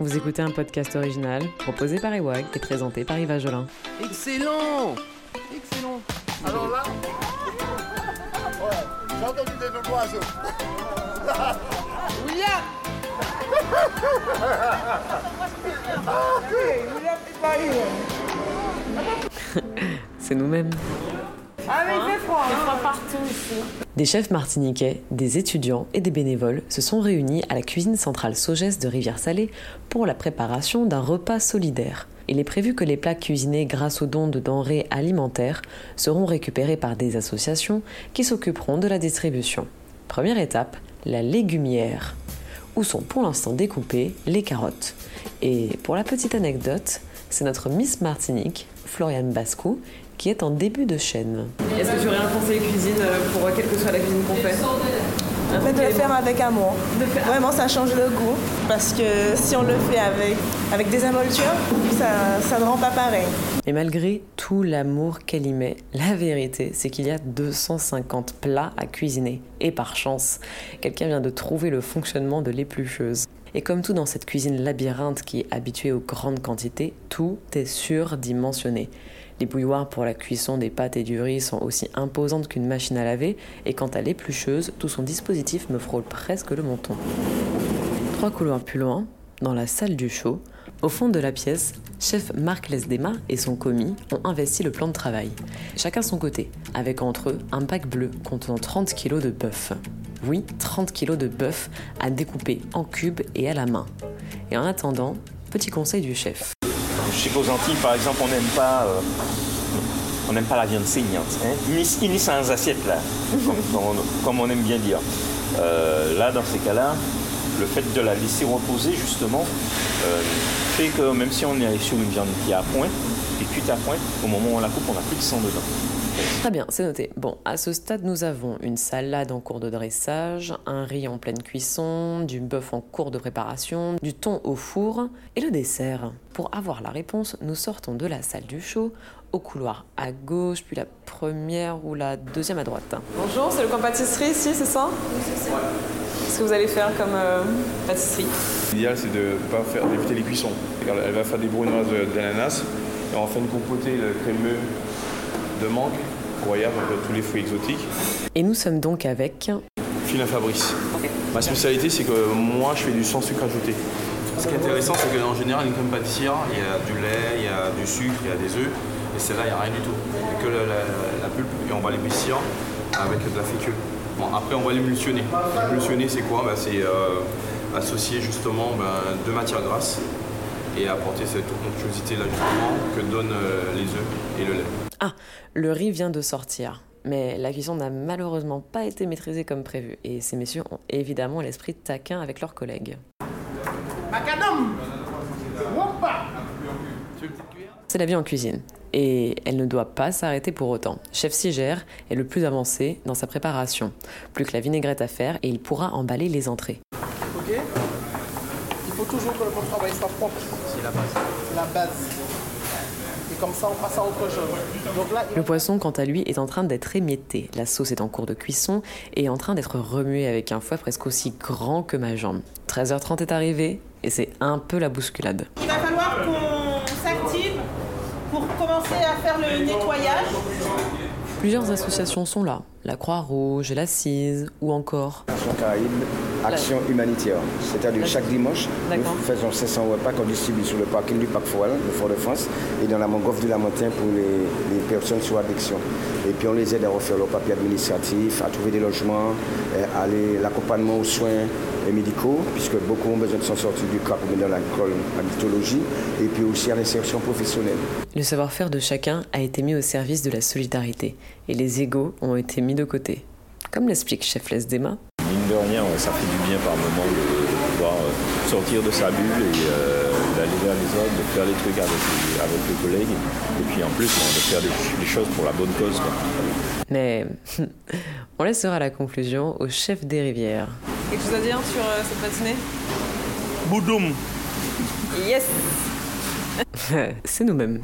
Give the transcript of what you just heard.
Vous écoutez un podcast original proposé par Ewag et présenté par Yves Jolin. Excellent Excellent Alors là Ouais, j'ai entendu des noms d'oiseaux. William William est pas C'est nous-mêmes. Ah mais il fait froid, Il hein. froid partout ici. Des chefs martiniquais, des étudiants et des bénévoles se sont réunis à la cuisine centrale Sogès de Rivière-Salée pour la préparation d'un repas solidaire. Il est prévu que les plats cuisinés grâce aux dons de denrées alimentaires seront récupérés par des associations qui s'occuperont de la distribution. Première étape, la légumière, où sont pour l'instant découpées les carottes. Et pour la petite anecdote, c'est notre Miss Martinique, Floriane Bascou, qui est en début de chaîne. Est-ce que tu aurais un conseil cuisine pour quelle que soit la cuisine qu'on fait Faites le faire avec amour. Vraiment, ça change le goût. Parce que si on le fait avec, avec des émoltures, ça, ça ne rend pas pareil. Et malgré tout l'amour qu'elle y met, la vérité, c'est qu'il y a 250 plats à cuisiner. Et par chance, quelqu'un vient de trouver le fonctionnement de l'éplucheuse. Et comme tout dans cette cuisine labyrinthe qui est habituée aux grandes quantités, tout est surdimensionné. Les bouilloires pour la cuisson des pâtes et du riz sont aussi imposantes qu'une machine à laver, et quant à l'éplucheuse, tout son dispositif me frôle presque le menton. Trois couloirs plus loin, dans la salle du show, au fond de la pièce, chef Marc Lesdema et son commis ont investi le plan de travail. Chacun son côté, avec entre eux un bac bleu contenant 30 kg de bœuf. Oui, 30 kg de bœuf à découper en cubes et à la main. Et en attendant, petit conseil du chef. Sais qu'aux Antilles, par exemple, on n'aime pas, euh, on n'aime pas la viande saignante. Hein. Ni, ni sans assiette, là, comme, on, comme on aime bien dire. Euh, là, dans ces cas-là, le fait de la laisser reposer, justement, euh, fait que même si on est sur une viande qui est à point, et cuite à point, au moment où on la coupe, on n'a plus de sang dedans. Très bien, c'est noté. Bon, à ce stade, nous avons une salade en cours de dressage, un riz en pleine cuisson, du bœuf en cours de préparation, du thon au four et le dessert. Pour avoir la réponse, nous sortons de la salle du show au couloir à gauche, puis la première ou la deuxième à droite. Bonjour, c'est le camp pâtisserie ici, c'est ça? Oui, c'est ça. Qu'est-ce que vous allez faire comme euh, pâtisserie? L'idéal, c'est de ne pas faire d'éviter les cuissons. Elle va faire des brunoises d'ananas et on va faire une compotée crémeux de mangue, incroyable, avec tous les fruits exotiques. Et nous sommes donc avec Filin Fabrice. Ma spécialité, c'est que moi, je fais du sans sucre ajouté. Ce qui est intéressant, c'est qu'en général, une crème pâtissière, il y a du lait, il y a du sucre, il y a des œufs. Et celle-là, il n'y a rien du tout. Il n'y a que la, la- la pulpe et on va l'épaissir avec de la fécule. Bon, après, on va l'émulsionner. L'émulsionner, c'est quoi? Ben, C'est euh, associer justement ben, deux matières grasses et apporter cette onctuosité-là justement que donnent euh, les œufs et le lait. Ah, le riz vient de sortir. Mais la cuisson n'a malheureusement pas été maîtrisée comme prévu. Et ces messieurs ont évidemment l'esprit taquin avec leurs collègues. Macadam C'est la vie en cuisine. Et elle ne doit pas s'arrêter pour autant. Chef Sigère est le plus avancé dans sa préparation. Plus que la vinaigrette à faire et il pourra emballer les entrées. Ok Il faut toujours que votre travail soit propre. C'est la base. C'est la base. Et comme ça, on passe à autre chose. Donc là, il Le poisson, quant à lui, est en train d'être émietté. La sauce est en cours de cuisson et est en train d'être remuée avec un fouet presque aussi grand que ma jambe. 13h30 est arrivé et c'est un peu la bousculade. Il va falloir qu'on s'active pour commencer à faire le nettoyage. Plusieurs associations sont là. La Croix-Rouge, la CISE ou encore Action Caraïbes, Action Humanitaire. C'est-à-dire chaque dimanche, nous faisons 500 repas qu'on distribue sur le parking du Parc Foral de Fort-de-France et dans la Mangrove de la Montagne pour les, les personnes sous addiction. Et puis on les aide à refaire leur papier administratif, à trouver des logements, euh, à l'accompagnement aux soins euh, médicaux, puisque beaucoup ont besoin de s'en sortir du cas pour dans l'alcool, addictologie, et puis aussi à l'insertion professionnelle. Le savoir-faire de chacun a été mis au service de la solidarité et les égaux ont été mis de côté. Comme l'explique chef Lesdema, Mine de rien, ouais, ça fait du bien par moment de, de pouvoir euh, sortir de sa bulle et euh, d'aller vers les autres, de faire des trucs avec les, avec les collègues. Et puis en plus, de faire des, des choses pour la bonne cause. quoi. mais on laissera la conclusion au chef des rivières. Quelque chose à dire sur euh, cette matinée? Boudoum Yes C'est nous-mêmes.